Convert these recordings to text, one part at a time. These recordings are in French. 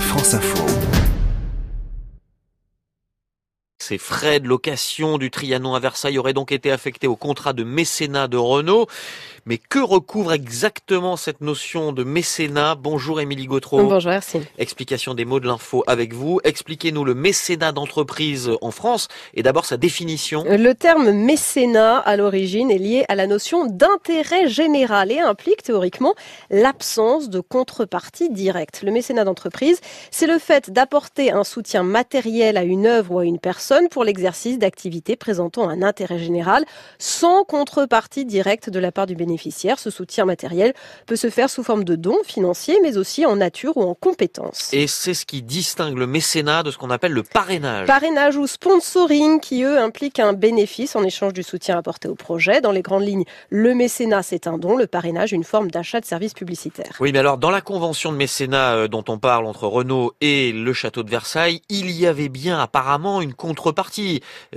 France Info. Ces frais de location du Trianon à Versailles auraient donc été affectés au contrat de mécénat de Renault. Mais que recouvre exactement cette notion de mécénat? Bonjour Émilie Gautreau. Bonjour merci. Explication des mots de l'info avec vous. Expliquez-nous le mécénat d'entreprise en France et d'abord sa définition. Le terme mécénat à l'origine est lié à la notion d'intérêt général et implique théoriquement l'absence de contrepartie directe. Le mécénat d'entreprise, c'est le fait d'apporter un soutien matériel à une œuvre ou à une personne pour l'exercice d'activités présentant un intérêt général sans contrepartie directe de la part du bénéficiaire ce soutien matériel peut se faire sous forme de dons financiers, mais aussi en nature ou en compétences. Et c'est ce qui distingue le mécénat de ce qu'on appelle le parrainage. Parrainage ou sponsoring, qui eux impliquent un bénéfice en échange du soutien apporté au projet. Dans les grandes lignes, le mécénat c'est un don, le parrainage une forme d'achat de services publicitaires. Oui, mais alors dans la convention de mécénat euh, dont on parle entre Renault et le château de Versailles, il y avait bien apparemment une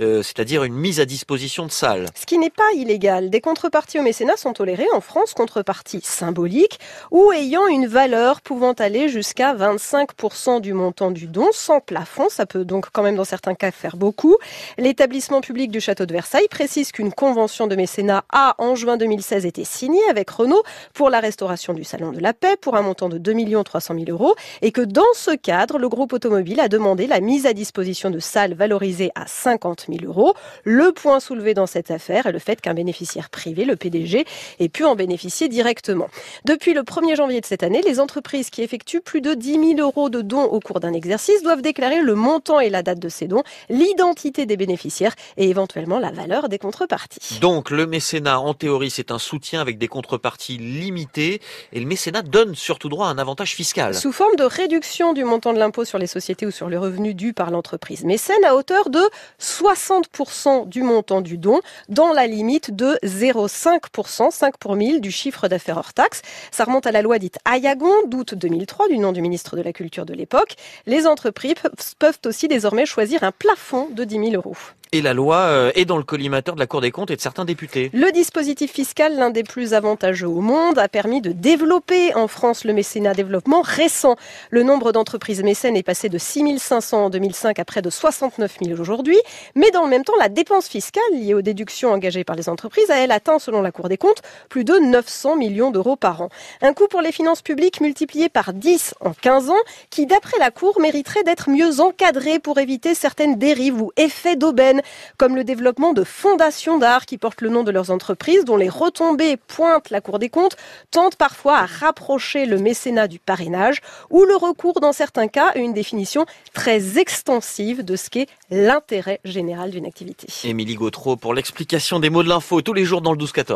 euh, c'est-à-dire une mise à disposition de salles. Ce qui n'est pas illégal. Des contreparties au mécénat sont tolérées en France contrepartie symbolique ou ayant une valeur pouvant aller jusqu'à 25% du montant du don sans plafond. Ça peut donc quand même dans certains cas faire beaucoup. L'établissement public du château de Versailles précise qu'une convention de mécénat a en juin 2016 été signée avec Renault pour la restauration du Salon de la Paix pour un montant de 2 300 000 euros et que dans ce cadre, le groupe automobile a demandé la mise à disposition de salles valorisées à 50 000 euros. Le point soulevé dans cette affaire est le fait qu'un bénéficiaire privé, le PDG, ait pu en bénéficier directement. Depuis le 1er janvier de cette année, les entreprises qui effectuent plus de 10 000 euros de dons au cours d'un exercice doivent déclarer le montant et la date de ces dons, l'identité des bénéficiaires et éventuellement la valeur des contreparties. Donc le mécénat, en théorie, c'est un soutien avec des contreparties limitées et le mécénat donne surtout droit à un avantage fiscal. Sous forme de réduction du montant de l'impôt sur les sociétés ou sur le revenu dû par l'entreprise mécène à hauteur de 60% du montant du don dans la limite de 0,5%, 5 pour 1000 du chiffre d'affaires hors taxe. Ça remonte à la loi dite Ayagon d'août 2003 du nom du ministre de la Culture de l'époque. Les entreprises peuvent aussi désormais choisir un plafond de 10 000 euros. Et la loi euh, est dans le collimateur de la Cour des comptes et de certains députés. Le dispositif fiscal, l'un des plus avantageux au monde, a permis de développer en France le mécénat développement récent. Le nombre d'entreprises mécènes est passé de 6 500 en 2005 à près de 69 000 aujourd'hui. Mais dans le même temps, la dépense fiscale liée aux déductions engagées par les entreprises a, elle, atteint, selon la Cour des comptes, plus de 900 millions d'euros par an. Un coût pour les finances publiques multiplié par 10 en 15 ans, qui, d'après la Cour, mériterait d'être mieux encadré pour éviter certaines dérives ou effets d'aubaine comme le développement de fondations d'art qui portent le nom de leurs entreprises, dont les retombées pointent la Cour des comptes, tentent parfois à rapprocher le mécénat du parrainage, ou le recours dans certains cas à une définition très extensive de ce qu'est l'intérêt général d'une activité. Émilie Gautreau pour l'explication des mots de l'info tous les jours dans le 12-14.